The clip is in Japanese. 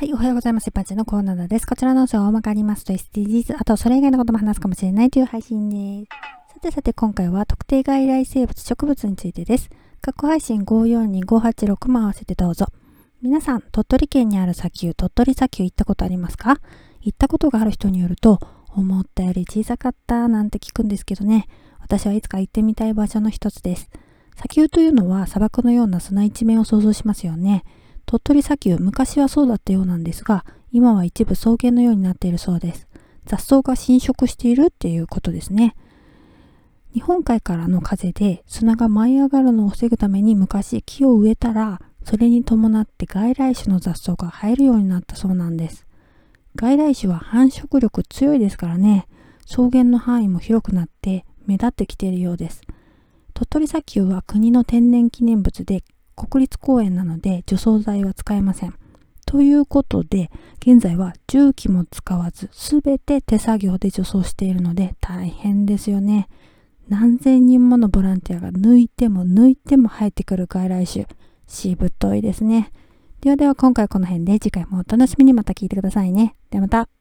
はい、おはようございます。パチのコーナーです。こちらの音声は大まかりますと SDGs、あとそれ以外のことも話すかもしれないという配信です。さてさて今回は特定外来生物植物についてです。過去配信542586も合わせてどうぞ。皆さん、鳥取県にある砂丘、鳥取砂丘行ったことありますか？行ったことがある人によると、思ったより小さかったなんて聞くんですけどね。私はいつか行ってみたい場所の一つです。砂丘というのは砂漠のような砂一面を想像しますよね。鳥取砂丘、昔はそうだったようなんですが、今は一部草原のようになっているそうです。雑草が侵食しているっていうことですね。日本海からの風で砂が舞い上がるのを防ぐために昔木を植えたら、それに伴って外来種の雑草が生えるようになったそうなんです。外来種は繁殖力強いですからね、草原の範囲も広くなって目立ってきているようです。鳥取砂丘は国の天然記念物で国立公園なので除草剤は使えません。ということで、現在は重機も使わず、すべて手作業で除草しているので大変ですよね。何千人ものボランティアが抜いても抜いても生えてくる外来種。しぶといですね。ではでは今回この辺で次回もお楽しみにまた聞いてくださいね。ではまた。